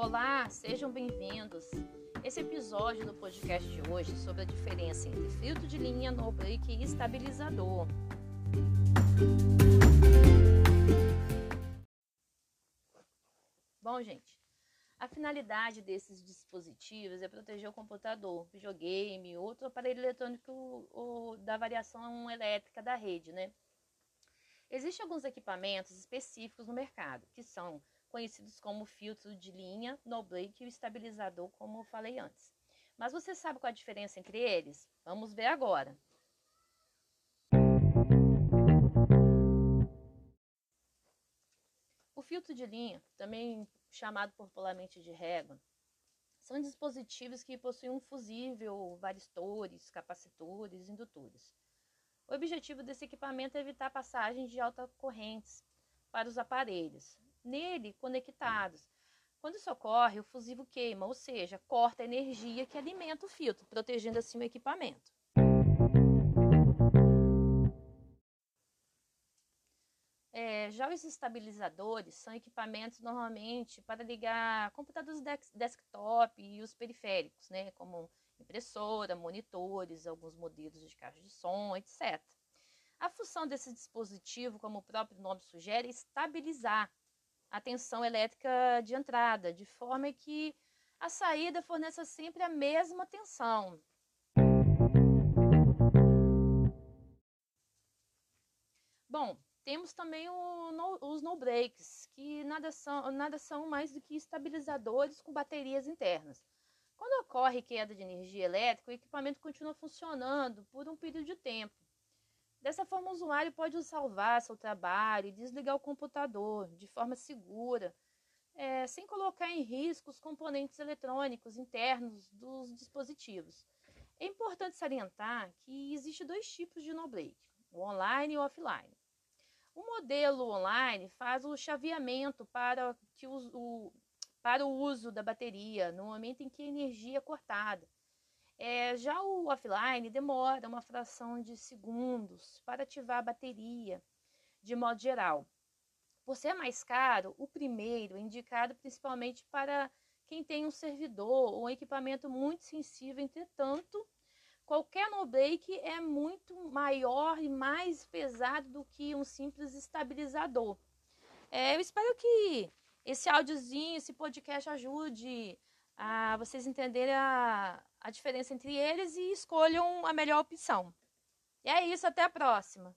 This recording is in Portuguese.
Olá, sejam bem-vindos. Esse episódio do podcast de hoje é sobre a diferença entre filtro de linha, no break e estabilizador. Bom, gente, a finalidade desses dispositivos é proteger o computador, videogame, outro aparelho eletrônico ou da variação elétrica da rede, né? Existem alguns equipamentos específicos no mercado, que são conhecidos como filtro de linha, no break e o estabilizador, como eu falei antes. Mas você sabe qual a diferença entre eles? Vamos ver agora. O filtro de linha, também chamado popularmente de régua, são dispositivos que possuem um fusível, varistores, capacitores, indutores. O objetivo desse equipamento é evitar passagens de alta correntes para os aparelhos, nele conectados. Quando isso ocorre, o fusível queima, ou seja, corta a energia que alimenta o filtro, protegendo assim o equipamento. É, já os estabilizadores são equipamentos normalmente para ligar computadores desktop e os periféricos, né, como impressora, monitores, alguns modelos de caixa de som, etc. A função desse dispositivo, como o próprio nome sugere, é estabilizar a tensão elétrica de entrada, de forma que a saída forneça sempre a mesma tensão. Bom, temos também no, os no breaks, que nada são, nada são mais do que estabilizadores com baterias internas. Quando ocorre queda de energia elétrica, o equipamento continua funcionando por um período de tempo. Dessa forma, o usuário pode salvar seu trabalho e desligar o computador de forma segura, é, sem colocar em risco os componentes eletrônicos internos dos dispositivos. É importante salientar que existe dois tipos de no-break, o online e o offline. O modelo online faz o chaveamento para, que o, o, para o uso da bateria no momento em que a energia é cortada é, já o offline demora uma fração de segundos para ativar a bateria, de modo geral. Por ser mais caro, o primeiro é indicado principalmente para quem tem um servidor ou um equipamento muito sensível, entretanto, qualquer no-break é muito maior e mais pesado do que um simples estabilizador. É, eu espero que esse áudiozinho, esse podcast ajude a vocês entenderem a, a diferença entre eles e escolham a melhor opção. E é isso, até a próxima!